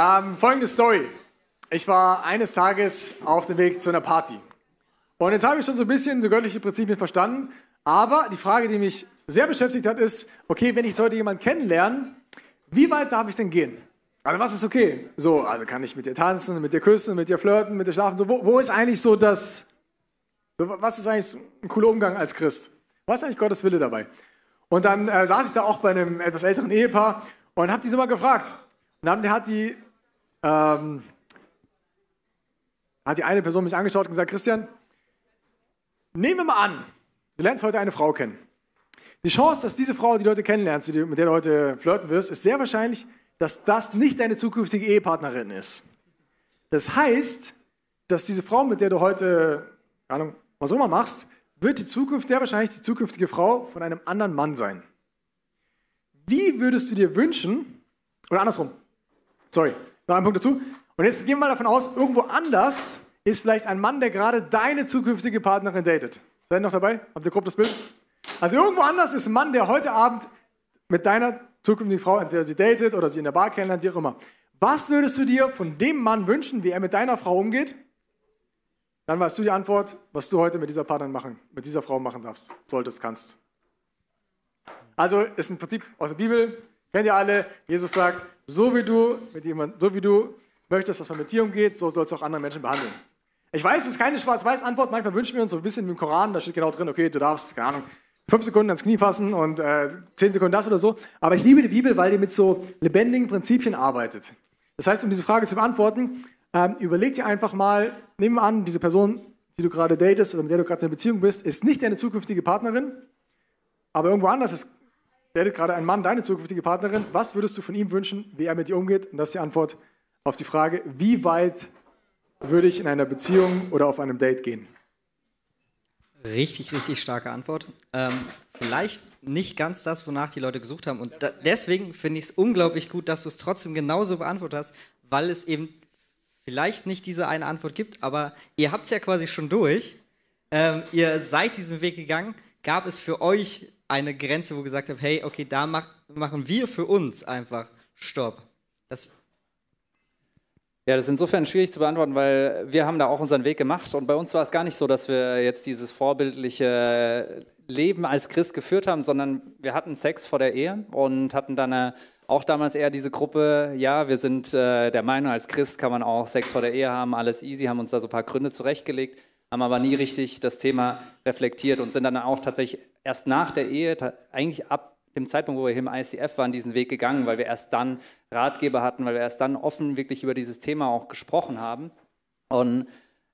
Ähm, folgende Story. Ich war eines Tages auf dem Weg zu einer Party. Und jetzt habe ich schon so ein bisschen die göttliche Prinzipien verstanden. Aber die Frage, die mich sehr beschäftigt hat, ist, okay, wenn ich heute jemanden kennenlerne, wie weit darf ich denn gehen? Also was ist okay? So, also kann ich mit dir tanzen, mit dir küssen, mit dir flirten, mit dir schlafen? So, wo, wo ist eigentlich so das, was ist eigentlich ein cooler Umgang als Christ? Was ist eigentlich Gottes Wille dabei? Und dann äh, saß ich da auch bei einem etwas älteren Ehepaar und habe die so mal gefragt. Und dann hat die, ähm, hat die eine Person mich angeschaut und gesagt, Christian, nehmen wir mal an, du lernst heute eine Frau kennen. Die Chance, dass diese Frau, die du heute kennenlernst, mit der du heute flirten wirst, ist sehr wahrscheinlich, dass das nicht deine zukünftige Ehepartnerin ist. Das heißt, dass diese Frau, mit der du heute, keine Ahnung, was auch immer machst, wird die Zukunft, der wahrscheinlich die zukünftige Frau von einem anderen Mann sein. Wie würdest du dir wünschen, oder andersrum, sorry, noch ein Punkt dazu. Und jetzt gehen wir mal davon aus, irgendwo anders ist vielleicht ein Mann, der gerade deine zukünftige Partnerin datet. Seid ihr noch dabei? Habt ihr grob das Bild? Also irgendwo anders ist ein Mann, der heute Abend mit deiner zukünftigen Frau entweder sie datet oder sie in der Bar kennenlernt, wie auch immer. Was würdest du dir von dem Mann wünschen, wie er mit deiner Frau umgeht? Dann weißt du die Antwort, was du heute mit dieser Partnerin machen, mit dieser Frau machen darfst, solltest, kannst. Also ist ein Prinzip aus der Bibel, kennt ihr alle. Jesus sagt, so wie du mit jemand, so wie du möchtest, dass man mit dir umgeht, so sollst du auch andere Menschen behandeln. Ich weiß, es ist keine Schwarz-Weiß-Antwort. Manchmal wünschen wir uns so ein bisschen im Koran, da steht genau drin, okay, du darfst, keine Ahnung, fünf Sekunden ans Knie fassen und äh, zehn Sekunden das oder so. Aber ich liebe die Bibel, weil die mit so lebendigen Prinzipien arbeitet. Das heißt, um diese Frage zu beantworten, ähm, überleg dir einfach mal, nehmen wir an, diese Person, die du gerade datest oder mit der du gerade in einer Beziehung bist, ist nicht deine zukünftige Partnerin, aber irgendwo anders ist, datet gerade ein Mann deine zukünftige Partnerin. Was würdest du von ihm wünschen, wie er mit dir umgeht? Und das ist die Antwort auf die Frage, wie weit würde ich in einer Beziehung oder auf einem Date gehen? Richtig, richtig starke Antwort. Ähm, vielleicht nicht ganz das, wonach die Leute gesucht haben. Und da, deswegen finde ich es unglaublich gut, dass du es trotzdem genauso beantwortet hast, weil es eben vielleicht nicht diese eine Antwort gibt, aber ihr habt es ja quasi schon durch. Ähm, ihr seid diesen Weg gegangen. Gab es für euch eine Grenze, wo gesagt habt, hey, okay, da mach, machen wir für uns einfach Stopp? Das ja, das ist insofern schwierig zu beantworten, weil wir haben da auch unseren Weg gemacht und bei uns war es gar nicht so, dass wir jetzt dieses vorbildliche Leben als Christ geführt haben, sondern wir hatten Sex vor der Ehe und hatten dann eine, auch damals eher diese Gruppe, ja, wir sind äh, der Meinung, als Christ kann man auch Sex vor der Ehe haben, alles easy, haben uns da so ein paar Gründe zurechtgelegt, haben aber nie richtig das Thema reflektiert und sind dann auch tatsächlich erst nach der Ehe, eigentlich ab dem Zeitpunkt, wo wir hier im ICF waren, diesen Weg gegangen, weil wir erst dann Ratgeber hatten, weil wir erst dann offen wirklich über dieses Thema auch gesprochen haben. Und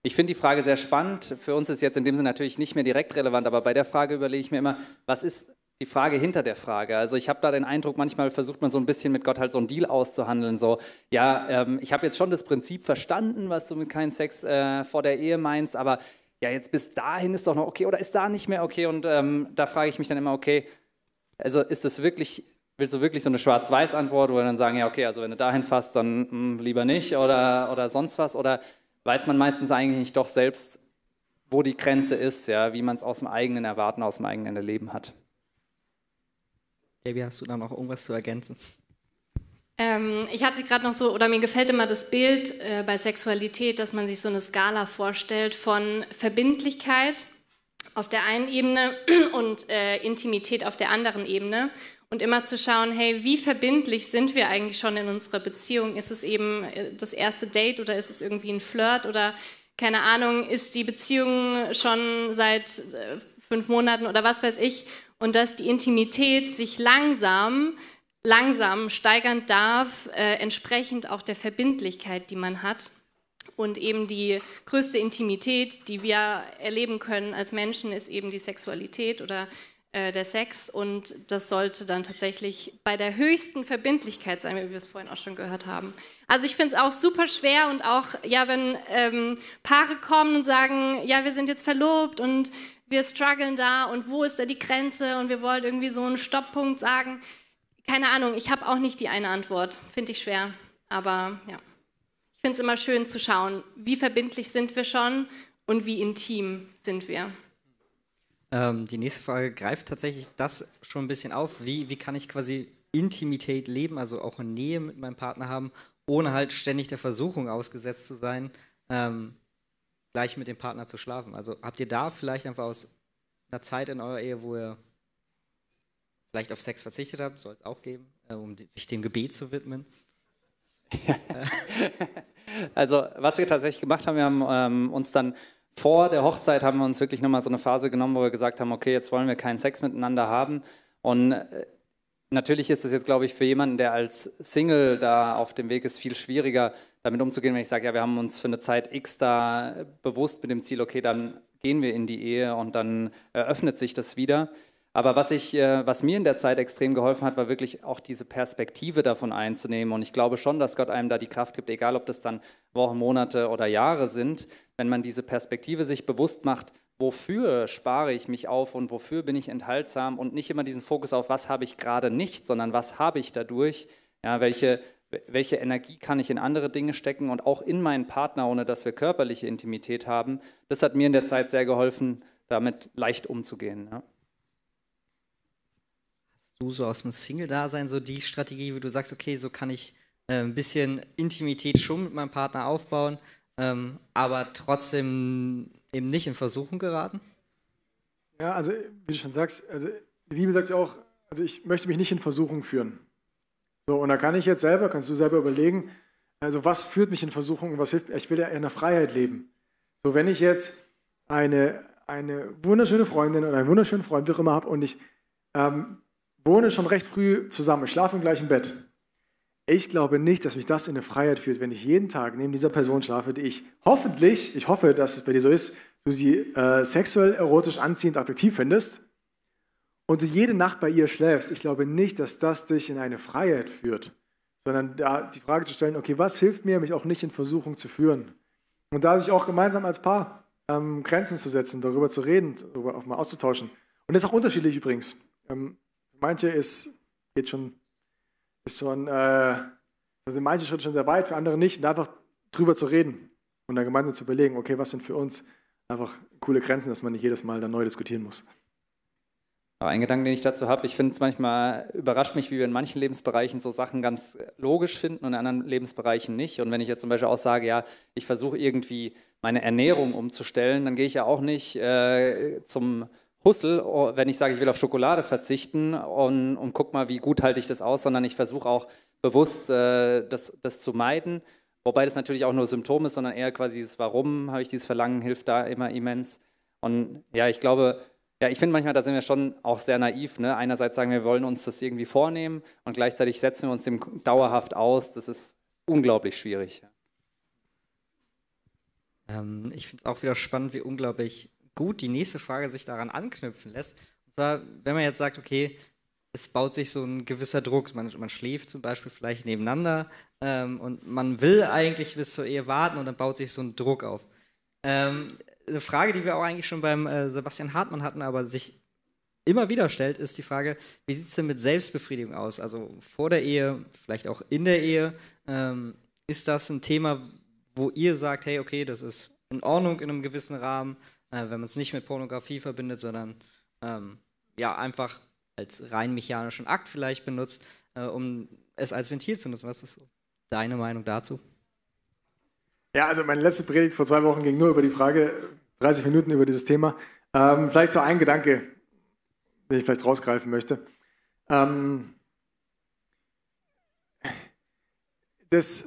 ich finde die Frage sehr spannend. Für uns ist jetzt in dem Sinne natürlich nicht mehr direkt relevant, aber bei der Frage überlege ich mir immer, was ist die Frage hinter der Frage? Also ich habe da den Eindruck, manchmal versucht man so ein bisschen mit Gott halt so einen Deal auszuhandeln. So, ja, ähm, ich habe jetzt schon das Prinzip verstanden, was du mit keinem Sex äh, vor der Ehe meinst, aber ja, jetzt bis dahin ist doch noch okay oder ist da nicht mehr okay? Und ähm, da frage ich mich dann immer, okay, also ist das wirklich, willst du wirklich so eine Schwarz-Weiß-Antwort, wo wir dann sagen, ja, okay, also wenn du dahin fasst, dann mh, hm, lieber nicht oder, oder sonst was? Oder weiß man meistens eigentlich nicht doch selbst, wo die Grenze ist, ja, wie man es aus dem eigenen Erwarten, aus dem eigenen Erleben hat? Debbie, hast du da noch irgendwas zu ergänzen? Ähm, ich hatte gerade noch so, oder mir gefällt immer das Bild äh, bei Sexualität, dass man sich so eine Skala vorstellt von Verbindlichkeit auf der einen Ebene und äh, Intimität auf der anderen Ebene. Und immer zu schauen, hey, wie verbindlich sind wir eigentlich schon in unserer Beziehung? Ist es eben äh, das erste Date oder ist es irgendwie ein Flirt oder keine Ahnung, ist die Beziehung schon seit äh, fünf Monaten oder was weiß ich? Und dass die Intimität sich langsam, langsam steigern darf, äh, entsprechend auch der Verbindlichkeit, die man hat. Und eben die größte Intimität, die wir erleben können als Menschen, ist eben die Sexualität oder äh, der Sex. Und das sollte dann tatsächlich bei der höchsten Verbindlichkeit sein, wie wir es vorhin auch schon gehört haben. Also ich finde es auch super schwer und auch, ja, wenn ähm, Paare kommen und sagen, ja, wir sind jetzt verlobt und wir strugglen da und wo ist da die Grenze und wir wollen irgendwie so einen Stopppunkt sagen. Keine Ahnung, ich habe auch nicht die eine Antwort. Finde ich schwer. Aber ja finde es immer schön zu schauen, wie verbindlich sind wir schon und wie intim sind wir. Ähm, die nächste Frage greift tatsächlich das schon ein bisschen auf. Wie, wie kann ich quasi Intimität leben, also auch eine Nähe mit meinem Partner haben, ohne halt ständig der Versuchung ausgesetzt zu sein, ähm, gleich mit dem Partner zu schlafen. Also habt ihr da vielleicht einfach aus einer Zeit in eurer Ehe, wo ihr vielleicht auf Sex verzichtet habt, soll es auch geben, äh, um sich dem Gebet zu widmen? also was wir tatsächlich gemacht haben, wir haben ähm, uns dann vor der Hochzeit haben wir uns wirklich nochmal so eine Phase genommen, wo wir gesagt haben, okay, jetzt wollen wir keinen Sex miteinander haben. Und äh, natürlich ist es jetzt, glaube ich, für jemanden, der als Single da auf dem Weg ist, viel schwieriger, damit umzugehen, wenn ich sage, ja, wir haben uns für eine Zeit X da bewusst mit dem Ziel, okay, dann gehen wir in die Ehe und dann eröffnet sich das wieder. Aber was, ich, äh, was mir in der Zeit extrem geholfen hat, war wirklich auch diese Perspektive davon einzunehmen. Und ich glaube schon, dass Gott einem da die Kraft gibt, egal ob das dann Wochen, Monate oder Jahre sind, wenn man diese Perspektive sich bewusst macht, wofür spare ich mich auf und wofür bin ich enthaltsam und nicht immer diesen Fokus auf, was habe ich gerade nicht, sondern was habe ich dadurch, ja, welche, welche Energie kann ich in andere Dinge stecken und auch in meinen Partner, ohne dass wir körperliche Intimität haben. Das hat mir in der Zeit sehr geholfen, damit leicht umzugehen. Ja du so aus dem Single-Dasein so die Strategie, wie du sagst, okay, so kann ich äh, ein bisschen Intimität schon mit meinem Partner aufbauen, ähm, aber trotzdem eben nicht in Versuchung geraten? Ja, also wie du schon sagst, also die Bibel sagt ja auch, also ich möchte mich nicht in Versuchung führen. So, und da kann ich jetzt selber, kannst du selber überlegen, also was führt mich in Versuchung und was hilft mir? Ich will ja in der Freiheit leben. So, wenn ich jetzt eine, eine wunderschöne Freundin oder einen wunderschönen Freund, wie auch immer habe, und ich ähm, wohne schon recht früh zusammen, schlafe im gleichen Bett. Ich glaube nicht, dass mich das in eine Freiheit führt, wenn ich jeden Tag neben dieser Person schlafe, die ich hoffentlich, ich hoffe, dass es bei dir so ist, du sie äh, sexuell, erotisch, anziehend, attraktiv findest und du jede Nacht bei ihr schläfst. Ich glaube nicht, dass das dich in eine Freiheit führt, sondern da die Frage zu stellen, okay, was hilft mir, mich auch nicht in Versuchung zu führen? Und da sich auch gemeinsam als Paar ähm, Grenzen zu setzen, darüber zu reden, darüber auch mal auszutauschen. Und das ist auch unterschiedlich übrigens. Ähm, manche ist, geht schon, ist schon, äh, da sind manche Schritte schon sehr weit, für andere nicht. Und einfach drüber zu reden und dann gemeinsam zu überlegen, okay, was sind für uns einfach coole Grenzen, dass man nicht jedes Mal dann neu diskutieren muss. Ein Gedanke, den ich dazu habe, ich finde es manchmal überrascht mich, wie wir in manchen Lebensbereichen so Sachen ganz logisch finden und in anderen Lebensbereichen nicht. Und wenn ich jetzt zum Beispiel auch sage, ja, ich versuche irgendwie meine Ernährung umzustellen, dann gehe ich ja auch nicht äh, zum Hussel, oh, wenn ich sage, ich will auf Schokolade verzichten und, und guck mal, wie gut halte ich das aus, sondern ich versuche auch bewusst äh, das, das zu meiden. Wobei das natürlich auch nur Symptom ist, sondern eher quasi das Warum habe ich dieses Verlangen, hilft da immer immens. Und ja, ich glaube, ja, ich finde manchmal, da sind wir schon auch sehr naiv. Ne? Einerseits sagen wir, wir wollen uns das irgendwie vornehmen und gleichzeitig setzen wir uns dem dauerhaft aus. Das ist unglaublich schwierig. Ähm, ich finde es auch wieder spannend, wie unglaublich gut die nächste Frage sich daran anknüpfen lässt. Und zwar, wenn man jetzt sagt, okay, es baut sich so ein gewisser Druck, man, man schläft zum Beispiel vielleicht nebeneinander ähm, und man will eigentlich bis zur Ehe warten und dann baut sich so ein Druck auf. Ähm, eine Frage, die wir auch eigentlich schon beim äh, Sebastian Hartmann hatten, aber sich immer wieder stellt, ist die Frage, wie sieht es denn mit Selbstbefriedigung aus? Also vor der Ehe, vielleicht auch in der Ehe. Ähm, ist das ein Thema, wo ihr sagt, hey, okay, das ist in Ordnung in einem gewissen Rahmen? Äh, wenn man es nicht mit Pornografie verbindet, sondern ähm, ja, einfach als rein mechanischen Akt vielleicht benutzt, äh, um es als Ventil zu nutzen. Was ist deine Meinung dazu? Ja, also meine letzte Predigt vor zwei Wochen ging nur über die Frage, 30 Minuten über dieses Thema. Ähm, vielleicht so ein Gedanke, den ich vielleicht rausgreifen möchte. Ähm, das,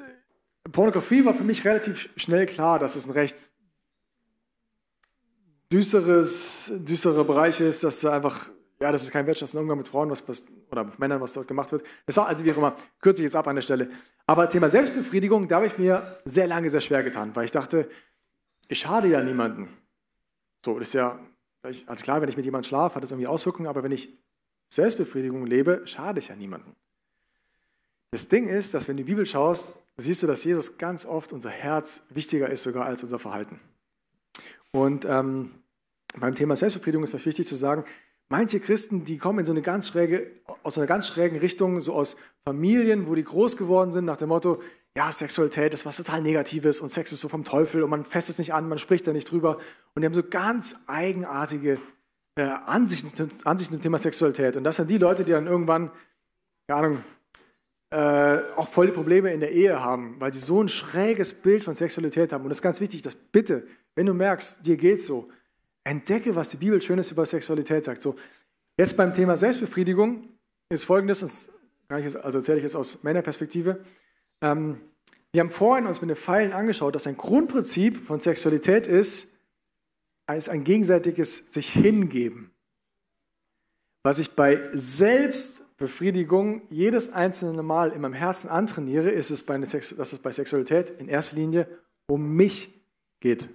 Pornografie war für mich relativ schnell klar, dass es ein recht düsteres, düsterer Bereich ist, dass einfach, ja, das ist kein wertschätzender Umgang mit Frauen was oder mit Männern, was dort gemacht wird. Das war also wie auch immer, kürze ich jetzt ab an der Stelle. Aber Thema Selbstbefriedigung, da habe ich mir sehr lange sehr schwer getan, weil ich dachte, ich schade ja niemanden. So, das ist ja, also klar, wenn ich mit jemandem schlafe, hat das irgendwie Auswirkungen, aber wenn ich Selbstbefriedigung lebe, schade ich ja niemanden. Das Ding ist, dass wenn du die Bibel schaust, siehst du, dass Jesus ganz oft unser Herz wichtiger ist sogar als unser Verhalten. Und ähm, beim Thema Selbstbefriedigung ist vielleicht wichtig zu sagen, manche Christen, die kommen in so eine ganz schräge, aus einer ganz schrägen Richtung, so aus Familien, wo die groß geworden sind, nach dem Motto, ja, Sexualität ist was total Negatives und Sex ist so vom Teufel und man fässt es nicht an, man spricht da nicht drüber. Und die haben so ganz eigenartige äh, Ansichten, Ansichten zum Thema Sexualität. Und das sind die Leute, die dann irgendwann, keine Ahnung, äh, auch voll die Probleme in der Ehe haben, weil sie so ein schräges Bild von Sexualität haben. Und es ist ganz wichtig, dass bitte, wenn du merkst, dir geht's so, entdecke, was die Bibel Schönes über Sexualität sagt. So, jetzt beim Thema Selbstbefriedigung ist folgendes, also erzähle ich jetzt aus meiner Perspektive. Ähm, wir haben vorhin uns mit den Pfeilen angeschaut, dass ein Grundprinzip von Sexualität ist, ist ein gegenseitiges sich hingeben. Was ich bei Selbstbefriedigung jedes einzelne Mal in meinem Herzen antrainiere, ist es bei dass es bei Sexualität in erster Linie um mich geht.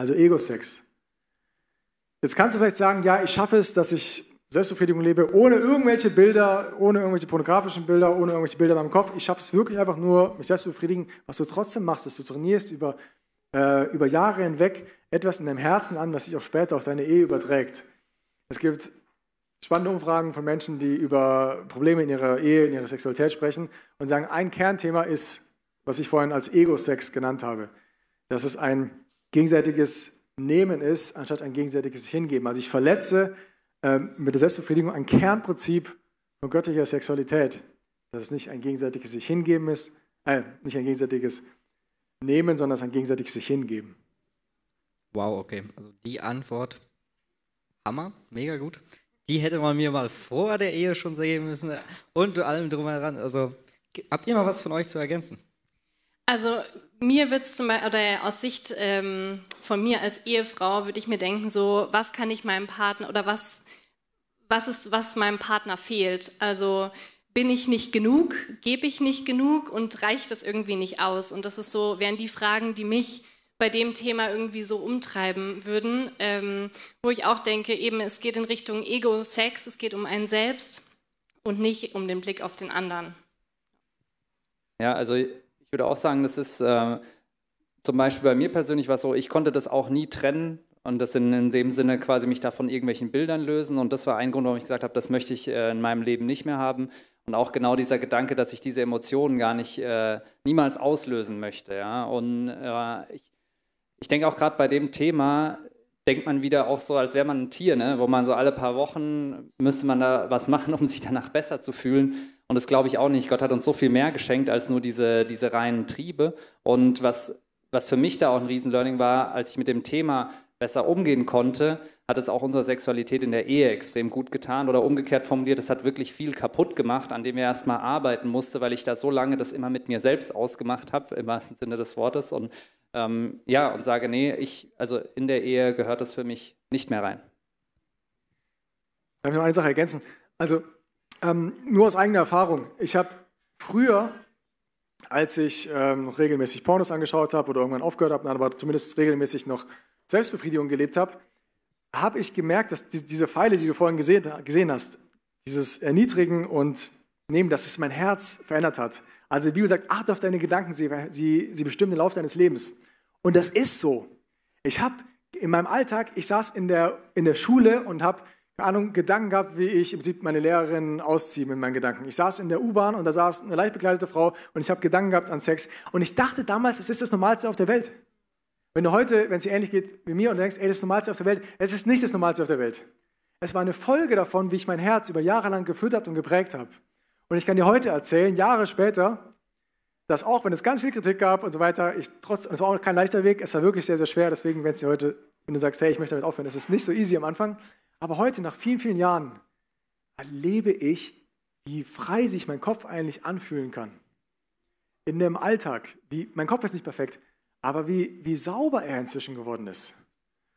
Also Ego-Sex. Jetzt kannst du vielleicht sagen, ja, ich schaffe es, dass ich Selbstbefriedigung lebe, ohne irgendwelche Bilder, ohne irgendwelche pornografischen Bilder, ohne irgendwelche Bilder in meinem Kopf. Ich schaffe es wirklich einfach nur, mich selbst zu befriedigen. Was du trotzdem machst, ist, du trainierst über, äh, über Jahre hinweg etwas in deinem Herzen an, was sich auch später auf deine Ehe überträgt. Es gibt spannende Umfragen von Menschen, die über Probleme in ihrer Ehe, in ihrer Sexualität sprechen und sagen, ein Kernthema ist, was ich vorhin als Ego-Sex genannt habe, dass es ein gegenseitiges Nehmen ist, anstatt ein gegenseitiges Hingeben. Also ich verletze äh, mit der Selbstbefriedigung ein Kernprinzip von göttlicher Sexualität, dass es nicht ein gegenseitiges sich hingeben ist, äh, nicht ein gegenseitiges Nehmen, sondern es ein gegenseitiges sich hingeben. Wow, okay. Also die Antwort, Hammer, mega gut die hätte man mir mal vor der Ehe schon sehen müssen und allem drumheran. Also habt ihr noch was von euch zu ergänzen? Also mir wird es zum Beispiel, oder aus Sicht ähm, von mir als Ehefrau würde ich mir denken, so, was kann ich meinem Partner oder was, was ist, was meinem Partner fehlt? Also bin ich nicht genug, gebe ich nicht genug und reicht das irgendwie nicht aus? Und das ist so, wären die Fragen, die mich bei dem Thema irgendwie so umtreiben würden, ähm, wo ich auch denke, eben es geht in Richtung Ego-Sex, es geht um einen selbst und nicht um den Blick auf den anderen. Ja, also ich würde auch sagen, das ist äh, zum Beispiel bei mir persönlich was so, ich konnte das auch nie trennen und das in, in, dem Sinne quasi mich da von irgendwelchen Bildern lösen und das war ein Grund, warum ich gesagt habe, das möchte ich äh, in meinem Leben nicht mehr haben und auch genau dieser Gedanke, dass ich diese Emotionen gar nicht äh, niemals auslösen möchte. Ja? Und äh, ich ich denke auch gerade bei dem Thema, denkt man wieder auch so, als wäre man ein Tier, ne? wo man so alle paar Wochen müsste man da was machen, um sich danach besser zu fühlen. Und das glaube ich auch nicht. Gott hat uns so viel mehr geschenkt als nur diese, diese reinen Triebe. Und was, was für mich da auch ein Riesenlearning war, als ich mit dem Thema besser umgehen konnte, hat es auch unserer Sexualität in der Ehe extrem gut getan. Oder umgekehrt formuliert, es hat wirklich viel kaputt gemacht, an dem ich erstmal arbeiten musste, weil ich da so lange das immer mit mir selbst ausgemacht habe, im wahrsten Sinne des Wortes. Und ähm, ja, und sage, nee, ich, also in der Ehe gehört das für mich nicht mehr rein. Darf ich noch eine Sache ergänzen? Also ähm, nur aus eigener Erfahrung. Ich habe früher, als ich ähm, noch regelmäßig Pornos angeschaut habe oder irgendwann aufgehört habe, aber zumindest regelmäßig noch Selbstbefriedigung gelebt habe, habe ich gemerkt, dass die, diese Pfeile, die du vorhin gesehen, gesehen hast, dieses Erniedrigen und Nehmen, dass es mein Herz verändert hat. Also die Bibel sagt, achte auf deine Gedanken, sie, sie, sie bestimmen den Lauf deines Lebens. Und das ist so. Ich habe in meinem Alltag, ich saß in der, in der Schule und habe keine Ahnung, Gedanken gehabt, wie ich im Prinzip meine Lehrerin ausziehe mit meinen Gedanken. Ich saß in der U-Bahn und da saß eine leicht bekleidete Frau und ich habe Gedanken gehabt an Sex. Und ich dachte damals, es ist das Normalste auf der Welt. Wenn du heute, wenn es dir ähnlich geht wie mir und denkst, ey, das ist das Normalste auf der Welt, es ist nicht das Normalste auf der Welt. Es war eine Folge davon, wie ich mein Herz über Jahre lang gefüttert und geprägt habe. Und ich kann dir heute erzählen, Jahre später, dass auch wenn es ganz viel Kritik gab und so weiter, ich trotz, es war auch kein leichter Weg, es war wirklich sehr, sehr schwer. Deswegen, wenn es dir heute, wenn du sagst, hey, ich möchte damit aufhören, es ist nicht so easy am Anfang. Aber heute, nach vielen, vielen Jahren, erlebe ich, wie frei sich mein Kopf eigentlich anfühlen kann. In dem Alltag. Wie, mein Kopf ist nicht perfekt, aber wie, wie sauber er inzwischen geworden ist.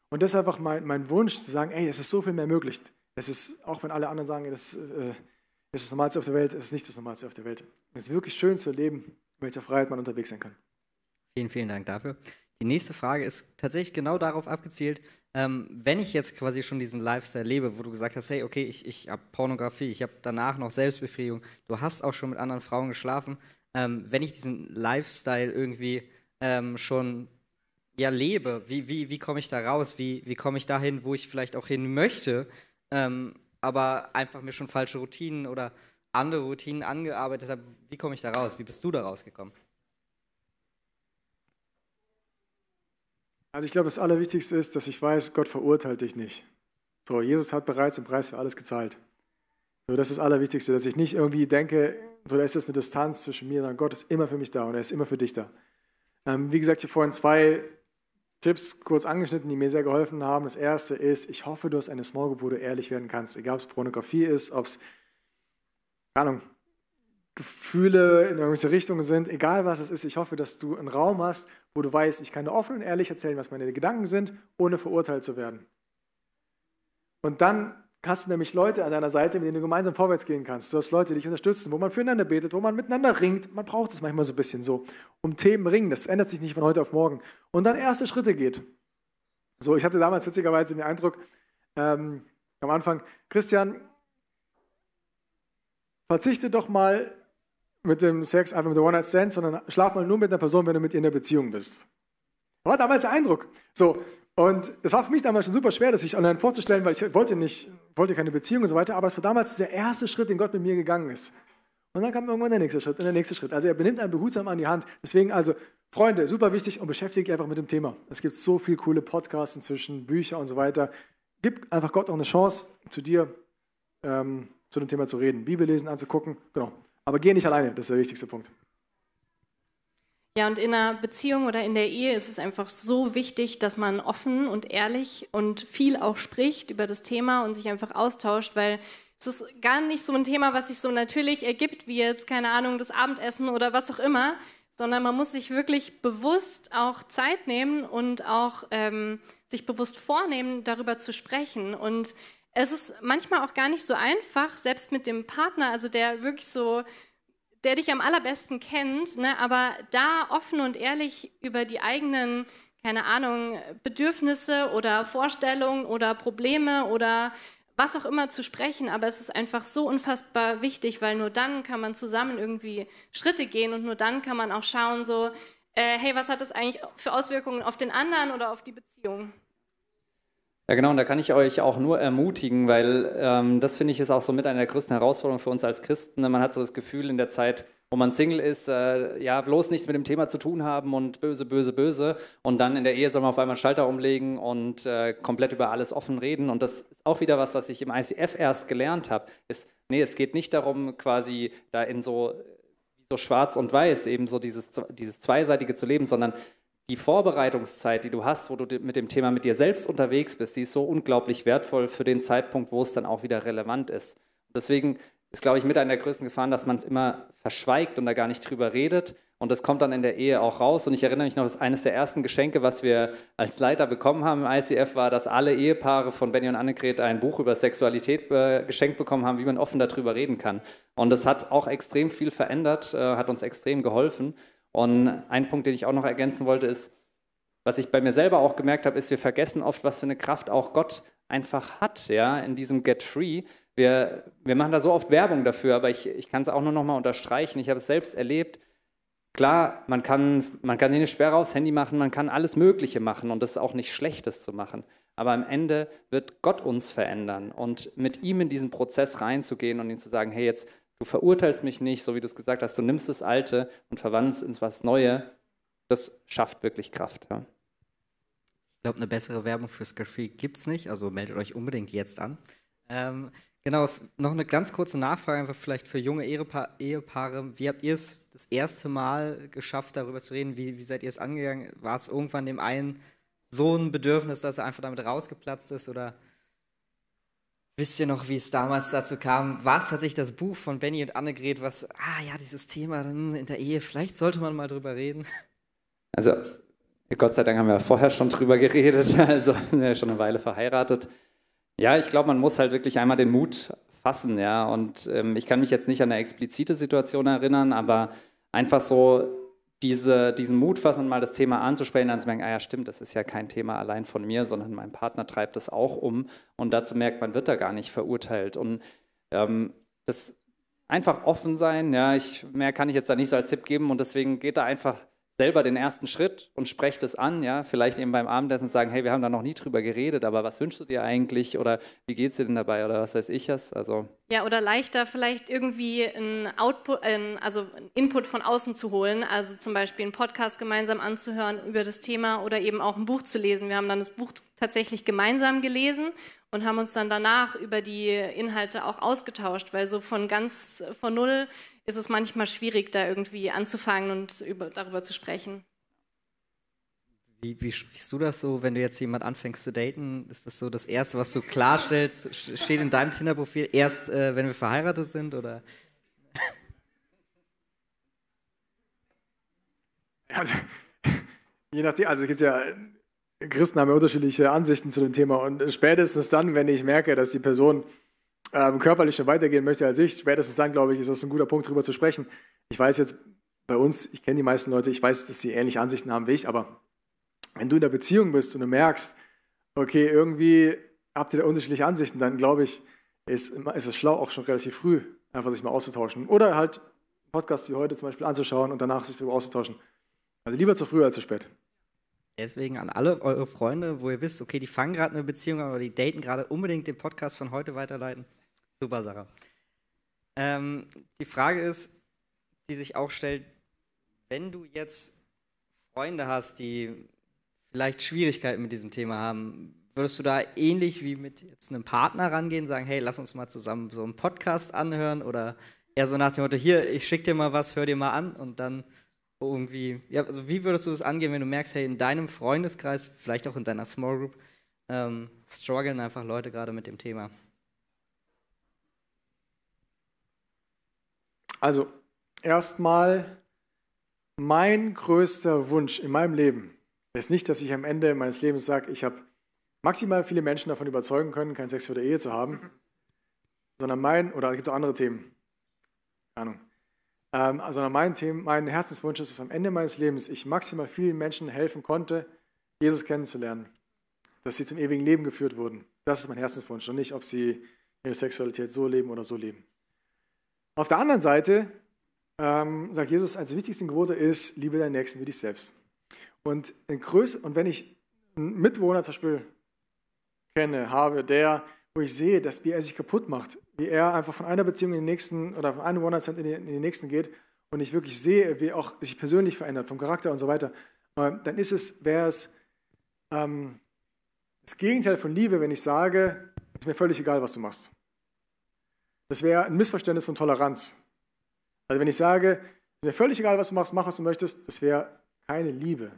Und das ist einfach mein, mein Wunsch, zu sagen, ey, es ist so viel mehr möglich. Es ist, auch wenn alle anderen sagen, das äh, ist das Normalste auf der Welt, ist nicht das Normalste auf der Welt. Es ist wirklich schön zu erleben, in welcher Freiheit man unterwegs sein kann. Vielen, vielen Dank dafür. Die nächste Frage ist tatsächlich genau darauf abgezielt, ähm, wenn ich jetzt quasi schon diesen Lifestyle lebe, wo du gesagt hast, hey, okay, ich, ich habe Pornografie, ich habe danach noch Selbstbefriedigung, du hast auch schon mit anderen Frauen geschlafen, ähm, wenn ich diesen Lifestyle irgendwie ähm, schon ja, lebe, wie, wie, wie komme ich da raus, wie, wie komme ich dahin, wo ich vielleicht auch hin möchte, ähm, aber einfach mir schon falsche Routinen oder andere Routinen angearbeitet habe. Wie komme ich da raus? Wie bist du da rausgekommen? Also ich glaube, das Allerwichtigste ist, dass ich weiß, Gott verurteilt dich nicht. So, Jesus hat bereits den Preis für alles gezahlt. So, das ist das Allerwichtigste, dass ich nicht irgendwie denke, so, da ist das eine Distanz zwischen mir und Gott ist immer für mich da und er ist immer für dich da. Ähm, wie gesagt, ich habe vorhin zwei Tipps kurz angeschnitten, die mir sehr geholfen haben. Das erste ist, ich hoffe, du hast eine Small Group, wo du ehrlich werden kannst. Egal, ob es Pornografie ist, ob es, keine Ahnung, Gefühle in irgendwelche Richtungen sind, egal was es ist, ich hoffe, dass du einen Raum hast, wo du weißt, ich kann dir offen und ehrlich erzählen, was meine Gedanken sind, ohne verurteilt zu werden. Und dann hast du nämlich Leute an deiner Seite, mit denen du gemeinsam vorwärts gehen kannst. Du hast Leute, die dich unterstützen, wo man füreinander betet, wo man miteinander ringt. Man braucht es manchmal so ein bisschen so. Um Themen ringen, das ändert sich nicht von heute auf morgen. Und dann erste Schritte geht. So, ich hatte damals witzigerweise den Eindruck, ähm, am Anfang, Christian, verzichte doch mal mit dem Sex einfach mit der One-Night-Stand, sondern schlaf mal nur mit einer Person, wenn du mit ihr in der Beziehung bist. War damals der Eindruck. So, und es war für mich damals schon super schwer, das sich online vorzustellen, weil ich wollte nicht, wollte keine Beziehung und so weiter, aber es war damals der erste Schritt, den Gott mit mir gegangen ist. Und dann kam irgendwann der nächste Schritt und der nächste Schritt. Also er benimmt einen behutsam an die Hand. Deswegen also, Freunde, super wichtig und beschäftigt euch einfach mit dem Thema. Es gibt so viele coole Podcasts inzwischen, Bücher und so weiter. Gib einfach Gott auch eine Chance, zu dir ähm, zu dem Thema zu reden, Bibel lesen, anzugucken. Genau. Aber geh nicht alleine, das ist der wichtigste Punkt. Ja, und in einer Beziehung oder in der Ehe ist es einfach so wichtig, dass man offen und ehrlich und viel auch spricht über das Thema und sich einfach austauscht, weil es ist gar nicht so ein Thema, was sich so natürlich ergibt, wie jetzt, keine Ahnung, das Abendessen oder was auch immer, sondern man muss sich wirklich bewusst auch Zeit nehmen und auch ähm, sich bewusst vornehmen, darüber zu sprechen. Und es ist manchmal auch gar nicht so einfach, selbst mit dem Partner, also der wirklich so, der dich am allerbesten kennt, ne, aber da offen und ehrlich über die eigenen, keine Ahnung, Bedürfnisse oder Vorstellungen oder Probleme oder was auch immer zu sprechen, aber es ist einfach so unfassbar wichtig, weil nur dann kann man zusammen irgendwie Schritte gehen und nur dann kann man auch schauen, so, äh, hey, was hat das eigentlich für Auswirkungen auf den anderen oder auf die Beziehung? Ja, genau, und da kann ich euch auch nur ermutigen, weil ähm, das finde ich ist auch so mit einer der größten Herausforderungen für uns als Christen. Man hat so das Gefühl in der Zeit, wo man Single ist, äh, ja, bloß nichts mit dem Thema zu tun haben und böse, böse, böse. Und dann in der Ehe soll man auf einmal einen Schalter umlegen und äh, komplett über alles offen reden. Und das ist auch wieder was, was ich im ICF erst gelernt habe. Ist, nee, es geht nicht darum, quasi da in so, so schwarz und weiß eben so dieses, dieses Zweiseitige zu leben, sondern die Vorbereitungszeit, die du hast, wo du mit dem Thema mit dir selbst unterwegs bist, die ist so unglaublich wertvoll für den Zeitpunkt, wo es dann auch wieder relevant ist. deswegen ist, glaube ich, mit einer der größten Gefahren, dass man es immer verschweigt und da gar nicht drüber redet. Und das kommt dann in der Ehe auch raus. Und ich erinnere mich noch, dass eines der ersten Geschenke, was wir als Leiter bekommen haben im ICF, war, dass alle Ehepaare von Benny und Annegret ein Buch über Sexualität äh, geschenkt bekommen haben, wie man offen darüber reden kann. Und das hat auch extrem viel verändert, äh, hat uns extrem geholfen. Und ein Punkt, den ich auch noch ergänzen wollte, ist, was ich bei mir selber auch gemerkt habe, ist, wir vergessen oft, was für eine Kraft auch Gott einfach hat, ja, in diesem Get Free. Wir, wir machen da so oft Werbung dafür, aber ich, ich kann es auch nur noch mal unterstreichen. Ich habe es selbst erlebt. Klar, man kann, man kann eine Sperre aufs Handy machen, man kann alles Mögliche machen und das ist auch nicht Schlechtes zu machen. Aber am Ende wird Gott uns verändern und mit ihm in diesen Prozess reinzugehen und ihm zu sagen, hey, jetzt Du verurteilst mich nicht, so wie du es gesagt hast. Du nimmst das Alte und verwandelst es in was Neue. Das schafft wirklich Kraft. Ja. Ich glaube, eine bessere Werbung für Scare gibt es nicht. Also meldet euch unbedingt jetzt an. Ähm, genau, noch eine ganz kurze Nachfrage, einfach vielleicht für junge Ehepa Ehepaare. Wie habt ihr es das erste Mal geschafft, darüber zu reden? Wie, wie seid ihr es angegangen? War es irgendwann dem einen so ein Bedürfnis, dass er einfach damit rausgeplatzt ist? Oder Wisst ihr noch, wie es damals dazu kam? Was hat sich das Buch von Benny und Annegret, was, ah ja, dieses Thema in der Ehe, vielleicht sollte man mal drüber reden? Also, Gott sei Dank haben wir vorher schon drüber geredet, also ja, schon eine Weile verheiratet. Ja, ich glaube, man muss halt wirklich einmal den Mut fassen, ja. Und ähm, ich kann mich jetzt nicht an eine explizite Situation erinnern, aber einfach so diese, diesen Mut fassen, mal das Thema anzusprechen, dann zu merken, ah ja, stimmt, das ist ja kein Thema allein von mir, sondern mein Partner treibt das auch um. Und dazu merkt man, wird da gar nicht verurteilt. Und ähm, das einfach offen sein, ja, ich, mehr kann ich jetzt da nicht so als Tipp geben und deswegen geht da einfach selber den ersten Schritt und sprecht es an, ja, vielleicht eben beim Abendessen sagen, hey, wir haben da noch nie drüber geredet, aber was wünschst du dir eigentlich oder wie geht es dir denn dabei oder was weiß ich es? Also Ja, oder leichter vielleicht irgendwie einen Output, also einen Input von außen zu holen, also zum Beispiel einen Podcast gemeinsam anzuhören über das Thema oder eben auch ein Buch zu lesen. Wir haben dann das Buch tatsächlich gemeinsam gelesen und haben uns dann danach über die Inhalte auch ausgetauscht, weil so von ganz von null ist es manchmal schwierig, da irgendwie anzufangen und über, darüber zu sprechen. Wie, wie, sprichst du das so, wenn du jetzt jemand anfängst zu daten? Ist das so das Erste, was du klarstellst? Steht in deinem Tinder-Profil erst, äh, wenn wir verheiratet sind? Oder? Also, je nachdem, also es gibt ja, Christen haben ja unterschiedliche Ansichten zu dem Thema und spätestens dann, wenn ich merke, dass die Person ähm, körperlich schon weitergehen möchte als ich, spätestens dann, glaube ich, ist das ein guter Punkt, darüber zu sprechen. Ich weiß jetzt bei uns, ich kenne die meisten Leute, ich weiß, dass sie ähnliche Ansichten haben wie ich, aber wenn du in der Beziehung bist und du merkst, okay, irgendwie habt ihr da unterschiedliche Ansichten, dann glaube ich, ist, ist es schlau, auch schon relativ früh einfach sich mal auszutauschen. Oder halt einen Podcast wie heute zum Beispiel anzuschauen und danach sich darüber auszutauschen. Also lieber zu früh als zu spät. Deswegen an alle eure Freunde, wo ihr wisst, okay, die fangen gerade eine Beziehung an oder die daten gerade, unbedingt den Podcast von heute weiterleiten. Super Sache. Ähm, die Frage ist, die sich auch stellt, wenn du jetzt Freunde hast, die vielleicht Schwierigkeiten mit diesem Thema haben, würdest du da ähnlich wie mit jetzt einem Partner rangehen, sagen, hey, lass uns mal zusammen so einen Podcast anhören oder eher so nach dem Motto, hier, ich schicke dir mal was, hör dir mal an und dann irgendwie, ja, also wie würdest du das angehen, wenn du merkst, hey, in deinem Freundeskreis, vielleicht auch in deiner Small Group, ähm, strugglen einfach Leute gerade mit dem Thema? Also, erstmal mein größter Wunsch in meinem Leben ist nicht, dass ich am Ende meines Lebens sage, ich habe maximal viele Menschen davon überzeugen können, keinen Sex vor der Ehe zu haben, sondern mein, oder es gibt auch andere Themen, keine Ahnung, ähm, sondern mein, Thema, mein Herzenswunsch ist, dass am Ende meines Lebens ich maximal vielen Menschen helfen konnte, Jesus kennenzulernen, dass sie zum ewigen Leben geführt wurden. Das ist mein Herzenswunsch und nicht, ob sie ihre Sexualität so leben oder so leben. Auf der anderen Seite ähm, sagt Jesus, der wichtigsten Gebote ist, liebe deinen Nächsten wie dich selbst. Und, und wenn ich einen Mitbewohner zum Beispiel kenne, habe, der, wo ich sehe, dass wie er sich kaputt macht, wie er einfach von einer Beziehung in den nächsten oder von einem One-Night-Stand in, in den nächsten geht und ich wirklich sehe, wie auch sich persönlich verändert, vom Charakter und so weiter, äh, dann ist es, wäre es ähm, das Gegenteil von Liebe, wenn ich sage, ist mir völlig egal, was du machst. Das wäre ein Missverständnis von Toleranz. Also wenn ich sage, mir völlig egal, was du machst, mach, was du möchtest, das wäre keine Liebe.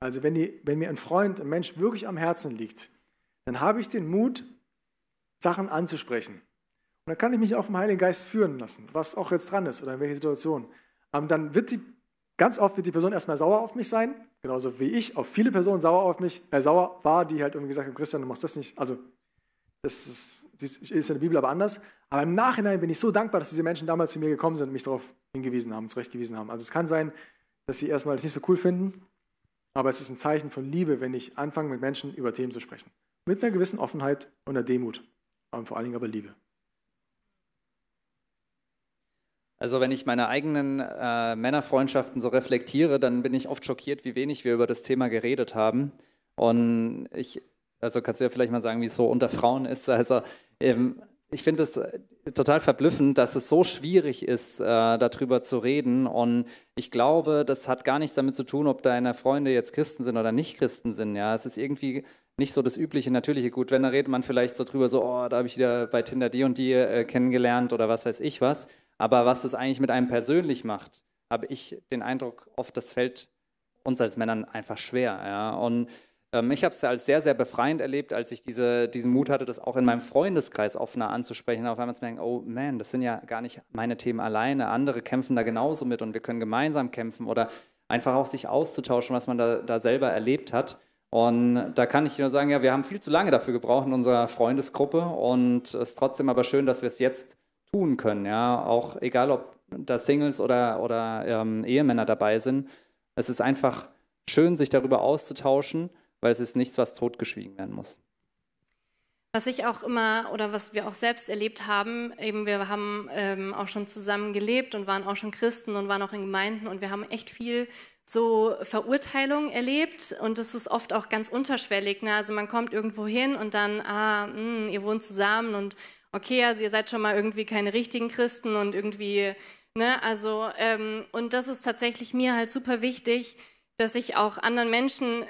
Also wenn, die, wenn mir ein Freund, ein Mensch wirklich am Herzen liegt, dann habe ich den Mut, Sachen anzusprechen. Und dann kann ich mich auch vom Heiligen Geist führen lassen, was auch jetzt dran ist oder in welcher Situation. Aber dann wird die, ganz oft wird die Person erstmal sauer auf mich sein, genauso wie ich auf viele Personen sauer auf mich, äh, sauer war, die halt irgendwie gesagt haben, Christian, du machst das nicht. Also das ist, ist in der Bibel aber anders. Aber im Nachhinein bin ich so dankbar, dass diese Menschen damals zu mir gekommen sind und mich darauf hingewiesen haben, zurechtgewiesen haben. Also es kann sein, dass sie erstmal das nicht so cool finden, aber es ist ein Zeichen von Liebe, wenn ich anfange, mit Menschen über Themen zu sprechen. Mit einer gewissen Offenheit und einer Demut, aber vor allen Dingen aber Liebe. Also wenn ich meine eigenen äh, Männerfreundschaften so reflektiere, dann bin ich oft schockiert, wie wenig wir über das Thema geredet haben. Und ich, also kannst du ja vielleicht mal sagen, wie es so unter Frauen ist. Also ähm, ich finde es äh, total verblüffend, dass es so schwierig ist, äh, darüber zu reden. Und ich glaube, das hat gar nichts damit zu tun, ob deine Freunde jetzt Christen sind oder nicht Christen sind. Ja, es ist irgendwie nicht so das übliche, natürliche Gut. Wenn, da redet man vielleicht so drüber, so, oh, da habe ich wieder bei Tinder die und die äh, kennengelernt oder was weiß ich was. Aber was das eigentlich mit einem persönlich macht, habe ich den Eindruck, oft das fällt uns als Männern einfach schwer. Ja. Und ähm, ich habe es als sehr, sehr befreiend erlebt, als ich diese, diesen Mut hatte, das auch in meinem Freundeskreis offener anzusprechen, auf einmal zu merken, oh man, das sind ja gar nicht meine Themen alleine, andere kämpfen da genauso mit und wir können gemeinsam kämpfen oder einfach auch sich auszutauschen, was man da, da selber erlebt hat. Und da kann ich nur sagen, ja, wir haben viel zu lange dafür gebraucht in unserer Freundesgruppe und es ist trotzdem aber schön, dass wir es jetzt tun können, ja, auch egal, ob da Singles oder, oder ähm, Ehemänner dabei sind. Es ist einfach schön, sich darüber auszutauschen weil es ist nichts, was totgeschwiegen werden muss. Was ich auch immer oder was wir auch selbst erlebt haben, eben wir haben ähm, auch schon zusammen gelebt und waren auch schon Christen und waren auch in Gemeinden und wir haben echt viel so Verurteilung erlebt und das ist oft auch ganz unterschwellig. Ne? Also man kommt irgendwo hin und dann, ah, mh, hm, ihr wohnt zusammen und okay, also ihr seid schon mal irgendwie keine richtigen Christen und irgendwie, ne, also, ähm, und das ist tatsächlich mir halt super wichtig, dass ich auch anderen Menschen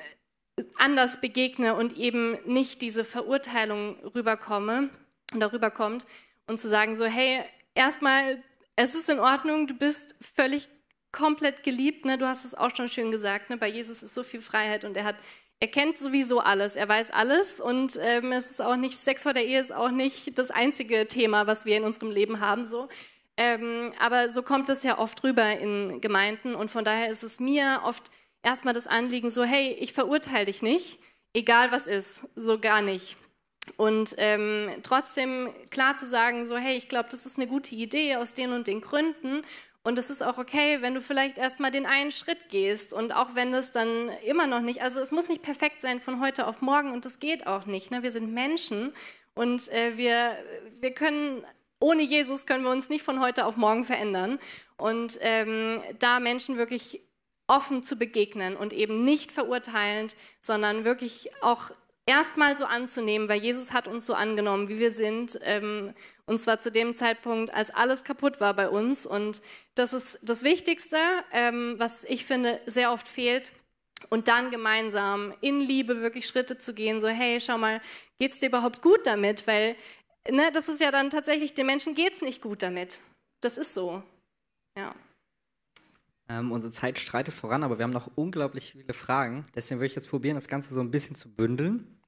anders begegne und eben nicht diese Verurteilung rüberkomme, darüber kommt und zu sagen so, hey, erstmal, es ist in Ordnung, du bist völlig komplett geliebt, ne? du hast es auch schon schön gesagt, ne? bei Jesus ist so viel Freiheit und er hat er kennt sowieso alles, er weiß alles und ähm, es ist auch nicht, Sex vor der Ehe ist auch nicht das einzige Thema, was wir in unserem Leben haben. So. Ähm, aber so kommt es ja oft rüber in Gemeinden und von daher ist es mir oft erstmal das Anliegen so, hey, ich verurteile dich nicht, egal was ist, so gar nicht. Und ähm, trotzdem klar zu sagen, so, hey, ich glaube, das ist eine gute Idee aus den und den Gründen und es ist auch okay, wenn du vielleicht erstmal den einen Schritt gehst und auch wenn es dann immer noch nicht, also es muss nicht perfekt sein von heute auf morgen und das geht auch nicht. Ne? Wir sind Menschen und äh, wir, wir können, ohne Jesus können wir uns nicht von heute auf morgen verändern. Und ähm, da Menschen wirklich offen zu begegnen und eben nicht verurteilend, sondern wirklich auch erstmal so anzunehmen, weil Jesus hat uns so angenommen, wie wir sind. Ähm, und zwar zu dem Zeitpunkt, als alles kaputt war bei uns. Und das ist das Wichtigste, ähm, was ich finde, sehr oft fehlt. Und dann gemeinsam in Liebe wirklich Schritte zu gehen, so, hey, schau mal, geht es dir überhaupt gut damit? Weil ne, das ist ja dann tatsächlich, den Menschen geht es nicht gut damit. Das ist so. Ja. Ähm, unsere Zeit streitet voran, aber wir haben noch unglaublich viele Fragen. Deswegen würde ich jetzt probieren, das Ganze so ein bisschen zu bündeln.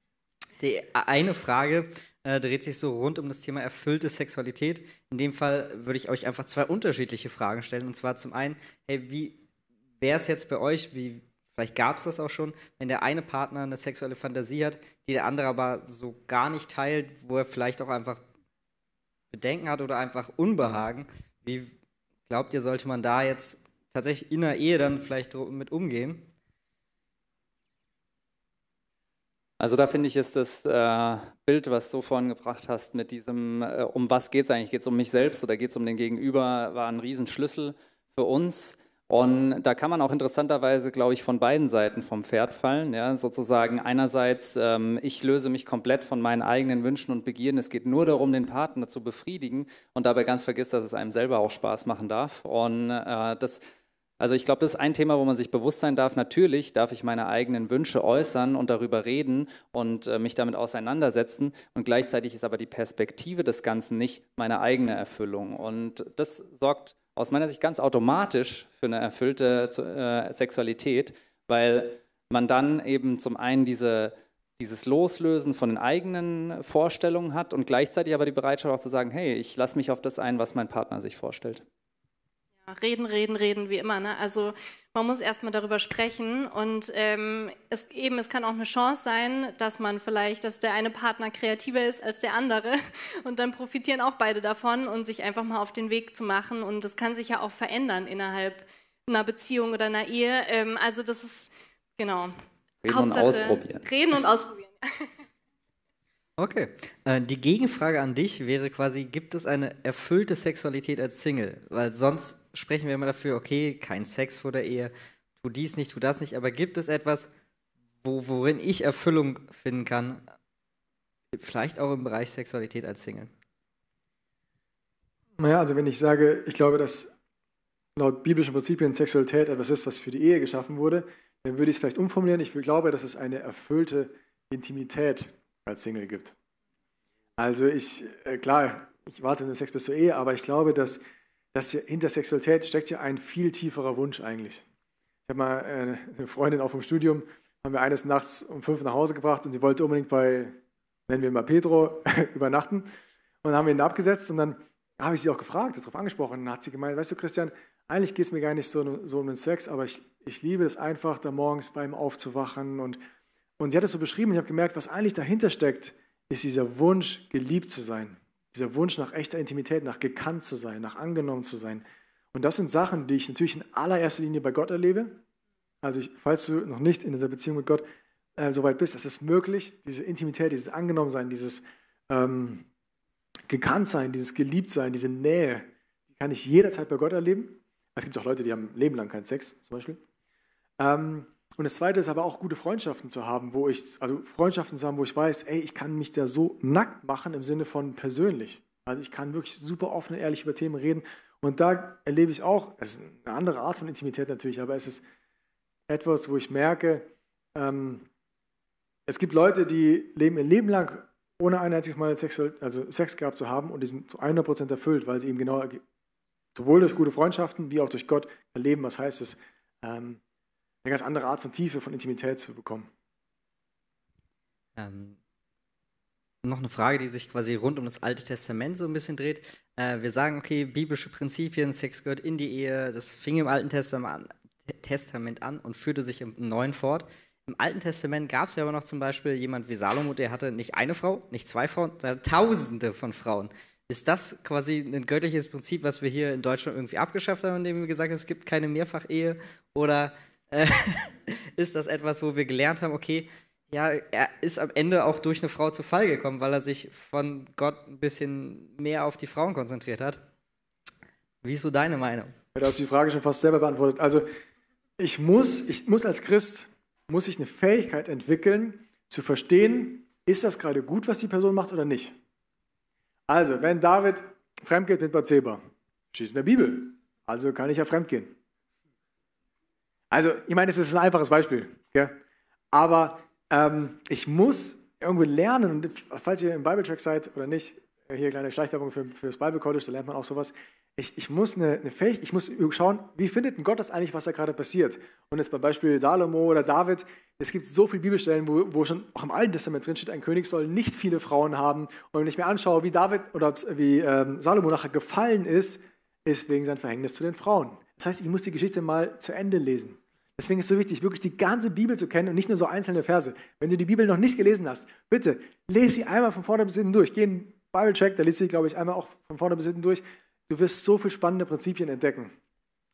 Die eine Frage äh, dreht sich so rund um das Thema erfüllte Sexualität. In dem Fall würde ich euch einfach zwei unterschiedliche Fragen stellen. Und zwar zum einen, hey, wie wäre es jetzt bei euch, wie, vielleicht gab es das auch schon, wenn der eine Partner eine sexuelle Fantasie hat, die der andere aber so gar nicht teilt, wo er vielleicht auch einfach Bedenken hat oder einfach Unbehagen. Wie glaubt ihr, sollte man da jetzt tatsächlich in der Ehe dann vielleicht mit umgehen? Also da finde ich, ist das äh, Bild, was du vorhin gebracht hast, mit diesem, äh, um was geht es eigentlich? Geht es um mich selbst oder geht es um den Gegenüber, war ein Riesenschlüssel für uns. Und da kann man auch interessanterweise, glaube ich, von beiden Seiten vom Pferd fallen. Ja? Sozusagen einerseits, ähm, ich löse mich komplett von meinen eigenen Wünschen und Begierden. Es geht nur darum, den Partner zu befriedigen und dabei ganz vergisst, dass es einem selber auch Spaß machen darf. Und äh, das also ich glaube, das ist ein Thema, wo man sich bewusst sein darf. Natürlich darf ich meine eigenen Wünsche äußern und darüber reden und äh, mich damit auseinandersetzen. Und gleichzeitig ist aber die Perspektive des Ganzen nicht meine eigene Erfüllung. Und das sorgt aus meiner Sicht ganz automatisch für eine erfüllte äh, Sexualität, weil man dann eben zum einen diese, dieses Loslösen von den eigenen Vorstellungen hat und gleichzeitig aber die Bereitschaft auch zu sagen, hey, ich lasse mich auf das ein, was mein Partner sich vorstellt. Reden, reden, reden, wie immer. Ne? Also man muss erstmal darüber sprechen und ähm, es, eben, es kann auch eine Chance sein, dass man vielleicht, dass der eine Partner kreativer ist als der andere und dann profitieren auch beide davon und sich einfach mal auf den Weg zu machen und das kann sich ja auch verändern innerhalb einer Beziehung oder einer Ehe. Ähm, also das ist, genau. Reden Hauptsache, und ausprobieren. Reden und ausprobieren. Okay. Äh, die Gegenfrage an dich wäre quasi, gibt es eine erfüllte Sexualität als Single? Weil sonst sprechen wir immer dafür, okay, kein Sex vor der Ehe, tu dies nicht, tu das nicht, aber gibt es etwas, wo, worin ich Erfüllung finden kann, vielleicht auch im Bereich Sexualität als Single? Naja, also wenn ich sage, ich glaube, dass laut biblischen Prinzipien Sexualität etwas ist, was für die Ehe geschaffen wurde, dann würde ich es vielleicht umformulieren. Ich glaube, dass es eine erfüllte Intimität als Single gibt. Also ich, äh, klar, ich warte mit dem Sex bis zur Ehe, aber ich glaube, dass, dass hinter Sexualität steckt ja ein viel tieferer Wunsch eigentlich. Ich habe mal äh, eine Freundin auch vom Studium, haben wir eines Nachts um fünf nach Hause gebracht und sie wollte unbedingt bei, nennen wir mal Pedro, übernachten. Und dann haben wir ihn abgesetzt und dann habe ich sie auch gefragt, darauf angesprochen. Und dann hat sie gemeint, weißt du Christian, eigentlich geht es mir gar nicht so, so um den Sex, aber ich, ich liebe es einfach, da morgens beim aufzuwachen und und sie hat es so beschrieben und ich habe gemerkt, was eigentlich dahinter steckt, ist dieser Wunsch, geliebt zu sein. Dieser Wunsch nach echter Intimität, nach gekannt zu sein, nach angenommen zu sein. Und das sind Sachen, die ich natürlich in allererster Linie bei Gott erlebe. Also ich, falls du noch nicht in dieser Beziehung mit Gott äh, so weit bist, es ist möglich, diese Intimität, dieses Angenommensein, dieses ähm, Gekanntsein, dieses Geliebtsein, diese Nähe, die kann ich jederzeit bei Gott erleben. Es gibt auch Leute, die haben Leben lang keinen Sex, zum Beispiel. Ähm, und das Zweite ist aber auch gute Freundschaften zu haben, wo ich, also Freundschaften zu haben, wo ich weiß, ey, ich kann mich da so nackt machen im Sinne von persönlich. Also ich kann wirklich super offen und ehrlich über Themen reden. Und da erlebe ich auch, es ist eine andere Art von Intimität natürlich, aber es ist etwas, wo ich merke, ähm, es gibt Leute, die leben ihr Leben lang ohne ein einziges Mal Sex, also Sex gehabt zu haben und die sind zu 100% erfüllt, weil sie eben genau sowohl durch gute Freundschaften wie auch durch Gott erleben, was heißt es, ähm, eine ganz andere Art von Tiefe, von Intimität zu bekommen. Ähm, noch eine Frage, die sich quasi rund um das Alte Testament so ein bisschen dreht. Äh, wir sagen, okay, biblische Prinzipien, Sex gehört in die Ehe, das fing im Alten Testament an, Testament an und führte sich im Neuen fort. Im Alten Testament gab es ja aber noch zum Beispiel jemand wie Salomo, der hatte nicht eine Frau, nicht zwei Frauen, sondern tausende von Frauen. Ist das quasi ein göttliches Prinzip, was wir hier in Deutschland irgendwie abgeschafft haben, indem wir gesagt haben, es gibt keine Mehrfachehe? Oder äh, ist das etwas, wo wir gelernt haben, okay, ja, er ist am Ende auch durch eine Frau zu Fall gekommen, weil er sich von Gott ein bisschen mehr auf die Frauen konzentriert hat? Wie ist so deine Meinung? Du hast die Frage schon fast selber beantwortet. Also ich muss, ich muss als Christ, muss ich eine Fähigkeit entwickeln, zu verstehen, ist das gerade gut, was die Person macht oder nicht. Also, wenn David fremdgeht mit Bathseba, steht in der Bibel. Also kann ich ja fremdgehen. Also, ich meine, es ist ein einfaches Beispiel. Gell? Aber ähm, ich muss irgendwie lernen, und falls ihr im Bible Track seid oder nicht, hier kleine Schleichwerbung für, für das Bible College, da lernt man auch sowas. Ich, ich muss eine, eine Fähigkeit, ich muss schauen, wie findet denn Gott das eigentlich, was da gerade passiert? Und jetzt beim Beispiel Salomo oder David, es gibt so viele Bibelstellen, wo, wo schon auch im Alten Testament drin steht, ein König soll nicht viele Frauen haben. Und wenn ich mir anschaue, wie David oder wie ähm, Salomo nachher gefallen ist, ist wegen sein Verhängnis zu den Frauen. Das heißt, ich muss die Geschichte mal zu Ende lesen. Deswegen ist es so wichtig, wirklich die ganze Bibel zu kennen und nicht nur so einzelne Verse. Wenn du die Bibel noch nicht gelesen hast, bitte lese sie einmal von vorne bis hinten durch. Geh in den Bible-Check, da lese ich, glaube ich, einmal auch von vorne bis hinten durch. Du wirst so viele spannende Prinzipien entdecken.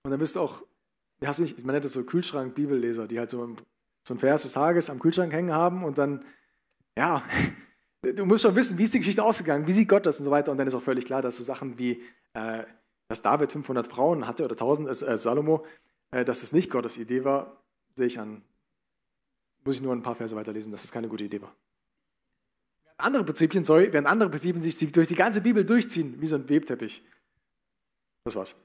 Und dann bist du auch, hast du nicht, man nennt das so Kühlschrank-Bibelleser, die halt so, so ein Vers des Tages am Kühlschrank hängen haben und dann, ja, du musst schon wissen, wie ist die Geschichte ausgegangen, wie sieht Gott das und so weiter. Und dann ist auch völlig klar, dass so Sachen wie, äh, dass David 500 Frauen hatte oder 1000, äh, Salomo, äh, dass es nicht Gottes Idee war, sehe ich an. Muss ich nur ein paar Verse weiterlesen, dass es keine gute Idee war. Andere Prinzipien, sorry, während andere Prinzipien sich durch die ganze Bibel durchziehen, wie so ein Webteppich. Das war's.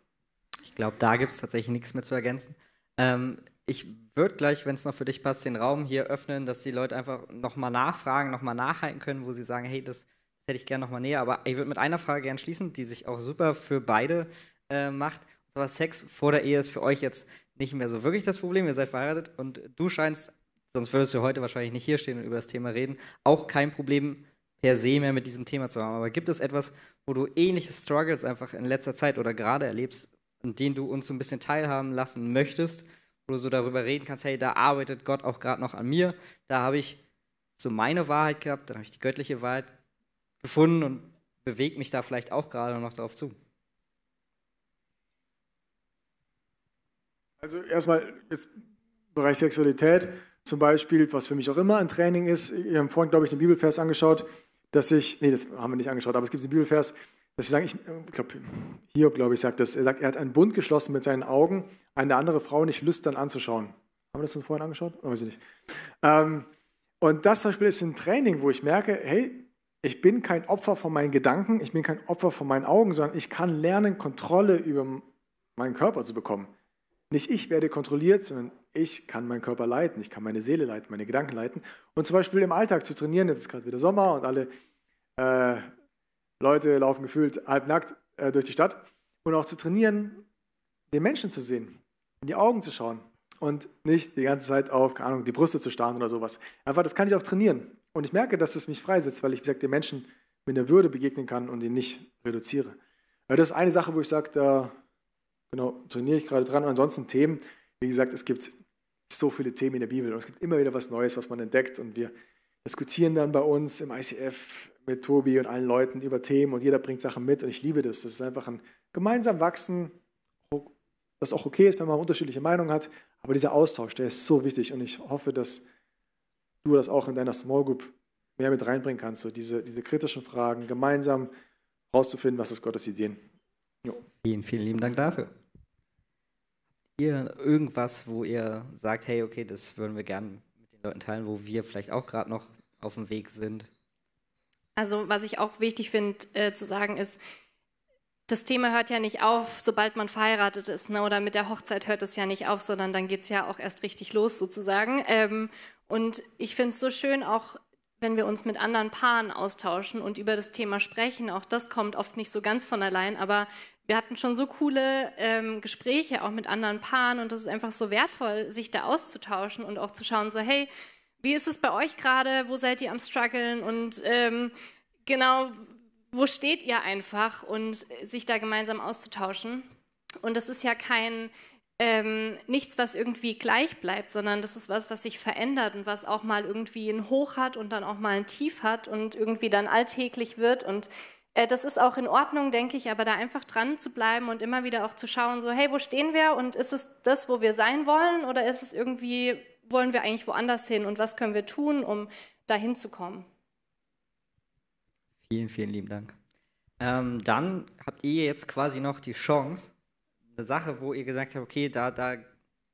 Ich glaube, da gibt es tatsächlich nichts mehr zu ergänzen. Ähm, ich würde gleich, wenn es noch für dich passt, den Raum hier öffnen, dass die Leute einfach nochmal nachfragen, nochmal nachhalten können, wo sie sagen, hey, das, das hätte ich gerne nochmal näher. Aber ich würde mit einer Frage gerne schließen, die sich auch super für beide äh, macht. Und zwar Sex vor der Ehe ist für euch jetzt nicht mehr so wirklich das Problem. Ihr seid verheiratet und du scheinst, sonst würdest du heute wahrscheinlich nicht hier stehen und über das Thema reden, auch kein Problem per se mehr mit diesem Thema zu haben. Aber gibt es etwas, wo du ähnliche Struggles einfach in letzter Zeit oder gerade erlebst, in denen du uns so ein bisschen teilhaben lassen möchtest, wo du so darüber reden kannst, hey, da arbeitet Gott auch gerade noch an mir, da habe ich so meine Wahrheit gehabt, dann habe ich die göttliche Wahrheit gefunden und bewege mich da vielleicht auch gerade noch darauf zu. Also erstmal jetzt Bereich Sexualität zum Beispiel, was für mich auch immer ein Training ist. Wir haben vorhin, glaube ich, den Bibelvers angeschaut dass ich, nee, das haben wir nicht angeschaut, aber es gibt einen Bibelvers, dass sie sagen, ich glaube, Hiob, glaube ich, sagt das, er sagt, er hat einen Bund geschlossen mit seinen Augen, eine andere Frau nicht lüstern anzuschauen. Haben wir das uns vorhin angeschaut? Oh, weiß ich nicht. Ähm, und das zum Beispiel ist ein Training, wo ich merke, hey, ich bin kein Opfer von meinen Gedanken, ich bin kein Opfer von meinen Augen, sondern ich kann lernen, Kontrolle über meinen Körper zu bekommen. Nicht ich werde kontrolliert, sondern ich kann meinen Körper leiten, ich kann meine Seele leiten, meine Gedanken leiten. Und zum Beispiel im Alltag zu trainieren, jetzt ist gerade wieder Sommer und alle äh, Leute laufen gefühlt halbnackt äh, durch die Stadt. Und auch zu trainieren, den Menschen zu sehen, in die Augen zu schauen und nicht die ganze Zeit auf, keine Ahnung, die Brüste zu starren oder sowas. Einfach, das kann ich auch trainieren. Und ich merke, dass es mich freisetzt, weil ich, wie gesagt, den Menschen mit der Würde begegnen kann und ihn nicht reduziere. Das ist eine Sache, wo ich sage, da genau, trainiere ich gerade dran. Und ansonsten Themen, wie gesagt, es gibt so viele Themen in der Bibel und es gibt immer wieder was Neues, was man entdeckt und wir diskutieren dann bei uns im ICF mit Tobi und allen Leuten über Themen und jeder bringt Sachen mit und ich liebe das. Das ist einfach ein gemeinsam wachsen, das auch okay ist, wenn man unterschiedliche Meinungen hat, aber dieser Austausch, der ist so wichtig und ich hoffe, dass du das auch in deiner Small Group mehr mit reinbringen kannst, so diese, diese kritischen Fragen gemeinsam rauszufinden, was ist Gottes Ideen. Jo. Vielen, vielen lieben Dank dafür ihr irgendwas, wo ihr sagt, hey, okay, das würden wir gerne mit den Leuten teilen, wo wir vielleicht auch gerade noch auf dem Weg sind? Also was ich auch wichtig finde äh, zu sagen ist, das Thema hört ja nicht auf, sobald man verheiratet ist, ne? oder mit der Hochzeit hört es ja nicht auf, sondern dann geht es ja auch erst richtig los sozusagen. Ähm, und ich finde es so schön, auch wenn wir uns mit anderen Paaren austauschen und über das Thema sprechen, auch das kommt oft nicht so ganz von allein, aber wir hatten schon so coole ähm, Gespräche auch mit anderen Paaren und das ist einfach so wertvoll, sich da auszutauschen und auch zu schauen, so hey, wie ist es bei euch gerade, wo seid ihr am struggeln? Und ähm, genau, wo steht ihr einfach? Und sich da gemeinsam auszutauschen. Und das ist ja kein ähm, nichts, was irgendwie gleich bleibt, sondern das ist was, was sich verändert und was auch mal irgendwie ein Hoch hat und dann auch mal ein Tief hat und irgendwie dann alltäglich wird. Und äh, das ist auch in Ordnung, denke ich, aber da einfach dran zu bleiben und immer wieder auch zu schauen, so, hey, wo stehen wir und ist es das, wo wir sein wollen oder ist es irgendwie, wollen wir eigentlich woanders hin und was können wir tun, um dahin zu kommen? Vielen, vielen lieben Dank. Ähm, dann habt ihr jetzt quasi noch die Chance, eine Sache, wo ihr gesagt habt, okay, da, da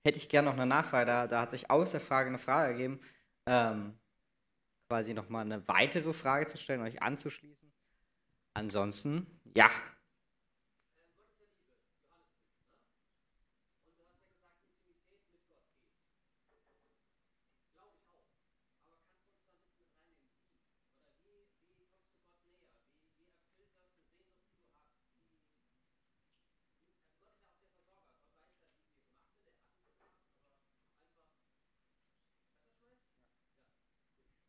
hätte ich gerne noch eine Nachfrage, da, da hat sich aus der Frage eine Frage ergeben, ähm, quasi nochmal eine weitere Frage zu stellen, euch anzuschließen. Ansonsten, ja,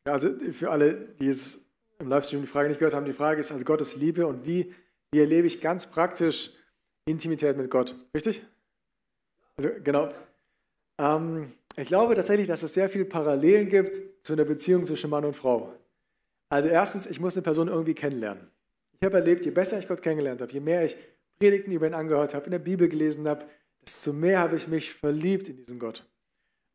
Ja, also für alle, die jetzt im Livestream die Frage nicht gehört haben, die Frage ist also Gottes Liebe und wie, wie erlebe ich ganz praktisch Intimität mit Gott. Richtig? Also genau. Ähm, ich glaube tatsächlich, dass es sehr viele Parallelen gibt zu einer Beziehung zwischen Mann und Frau. Also erstens, ich muss eine Person irgendwie kennenlernen. Ich habe erlebt, je besser ich Gott kennengelernt habe, je mehr ich Predigten über ihn angehört habe, in der Bibel gelesen habe, desto mehr habe ich mich verliebt in diesen Gott.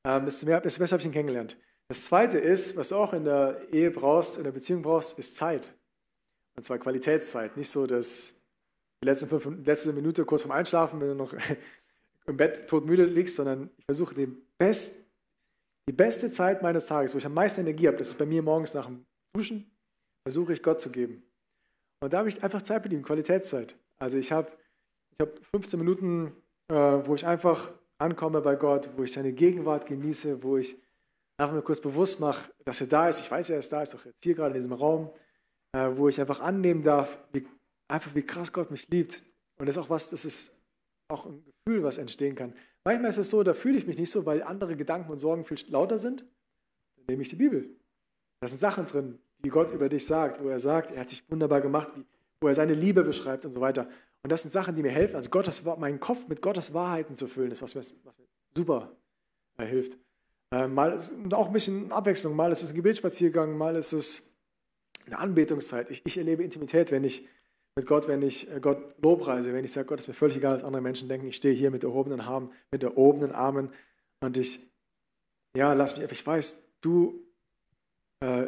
Ähm, desto, mehr, desto besser habe ich ihn kennengelernt. Das Zweite ist, was du auch in der Ehe brauchst, in der Beziehung brauchst, ist Zeit. Und zwar Qualitätszeit. Nicht so, dass die letzten fünf, letzte Minute kurz vorm Einschlafen, wenn du noch im Bett todmüde liegst, sondern ich versuche den best, die beste Zeit meines Tages, wo ich am meisten Energie habe, das ist bei mir morgens nach dem Duschen, versuche ich Gott zu geben. Und da habe ich einfach Zeit mit ihm, Qualitätszeit. Also ich habe ich hab 15 Minuten, äh, wo ich einfach ankomme bei Gott, wo ich seine Gegenwart genieße, wo ich einfach mir kurz bewusst mache, dass er da ist. Ich weiß, er ist da, ist doch jetzt hier gerade in diesem Raum, äh, wo ich einfach annehmen darf, wie, einfach wie krass Gott mich liebt. Und das ist auch was, das ist auch ein Gefühl, was entstehen kann. Manchmal ist es so, da fühle ich mich nicht so, weil andere Gedanken und Sorgen viel lauter sind. Dann nehme ich die Bibel. Da sind Sachen drin, die Gott über dich sagt, wo er sagt, er hat dich wunderbar gemacht, wo er seine Liebe beschreibt und so weiter. Und das sind Sachen, die mir helfen, also Gottes, meinen Kopf mit Gottes Wahrheiten zu füllen, das ist was mir, was mir super äh, hilft. Äh, mal ist auch ein bisschen Abwechslung. Mal ist es ein Gebetsspaziergang, mal ist es eine Anbetungszeit. Ich, ich erlebe Intimität, wenn ich mit Gott, wenn ich äh, Gott lobpreise, wenn ich sage, Gott ist mir völlig egal, was andere Menschen denken. Ich stehe hier mit erhobenen Armen, mit erhobenen Armen und ich, ja, lass mich, ich weiß, du, äh,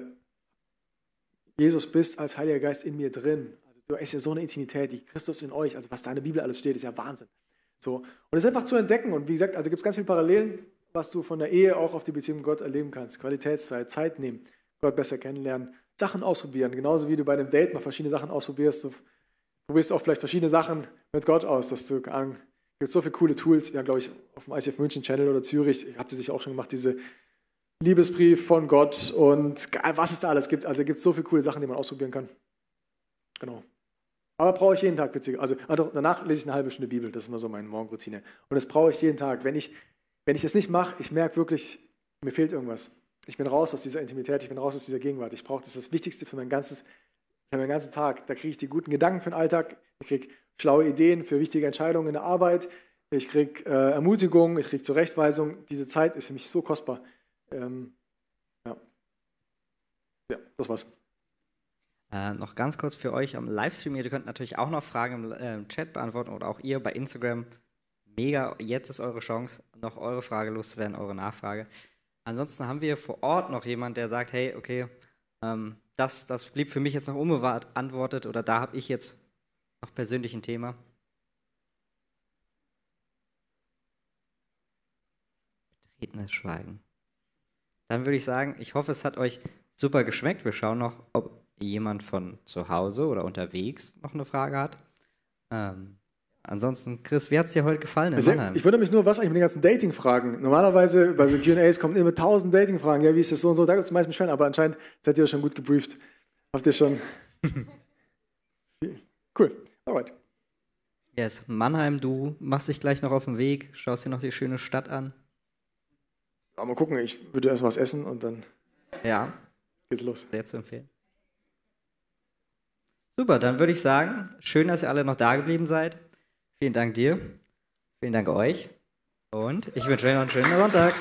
Jesus, bist als Heiliger Geist in mir drin. Also du hast ja so eine Intimität, die Christus in euch, also was da in der Bibel alles steht, ist ja Wahnsinn. So. Und es ist einfach zu entdecken und wie gesagt, also gibt es ganz viele Parallelen was du von der Ehe auch auf die Beziehung mit Gott erleben kannst. Qualitätszeit, Zeit nehmen, Gott besser kennenlernen, Sachen ausprobieren. Genauso wie du bei einem Date mal verschiedene Sachen ausprobierst. Du probierst auch vielleicht verschiedene Sachen mit Gott aus, dass du, es gibt so viele coole Tools. Ja, glaube ich, auf dem ICF München Channel oder Zürich, ich habe die sich auch schon gemacht, diese Liebesbrief von Gott und was es da alles gibt. Also es gibt so viele coole Sachen, die man ausprobieren kann. Genau. Aber brauche ich jeden Tag witzige. Also, also danach lese ich eine halbe Stunde Bibel, das ist immer so meine Morgenroutine. Und das brauche ich jeden Tag. Wenn ich wenn ich das nicht mache, ich merke wirklich, mir fehlt irgendwas. Ich bin raus aus dieser Intimität, ich bin raus aus dieser Gegenwart. Ich brauche das, das Wichtigste für mein ganzes, für meinen ganzen Tag. Da kriege ich die guten Gedanken für den Alltag, ich kriege schlaue Ideen für wichtige Entscheidungen in der Arbeit, ich kriege äh, Ermutigung, ich kriege Zurechtweisung. Diese Zeit ist für mich so kostbar. Ähm, ja. ja, das war's. Äh, noch ganz kurz für euch am Livestream. Ihr könnt natürlich auch noch Fragen im äh, Chat beantworten oder auch ihr bei Instagram mega, jetzt ist eure Chance, noch eure Frage loszuwerden, eure Nachfrage. Ansonsten haben wir vor Ort noch jemand, der sagt, hey, okay, ähm, das, das blieb für mich jetzt noch unbeantwortet oder da habe ich jetzt noch persönlich ein Thema. Betretenes Schweigen. Dann würde ich sagen, ich hoffe, es hat euch super geschmeckt. Wir schauen noch, ob jemand von zu Hause oder unterwegs noch eine Frage hat. Ähm, ansonsten, Chris, wie hat es dir heute gefallen in Sehr, Mannheim? ich wundere mich nur, was eigentlich mit den ganzen Dating-Fragen. Normalerweise bei so QAs kommen immer tausend Dating-Fragen. Ja, wie ist das so und so? Da gibt es meistens Beschwerden, aber anscheinend seid ihr schon gut gebrieft. Habt ihr schon. cool. Alright. Yes, Mannheim, du machst dich gleich noch auf den Weg, schaust dir noch die schöne Stadt an. Ja, mal gucken, ich würde erst was essen und dann Ja, geht's los. sehr zu empfehlen. Super, dann würde ich sagen, schön, dass ihr alle noch da geblieben seid. Vielen Dank dir, vielen Dank euch und ich wünsche euch noch einen schönen Sonntag.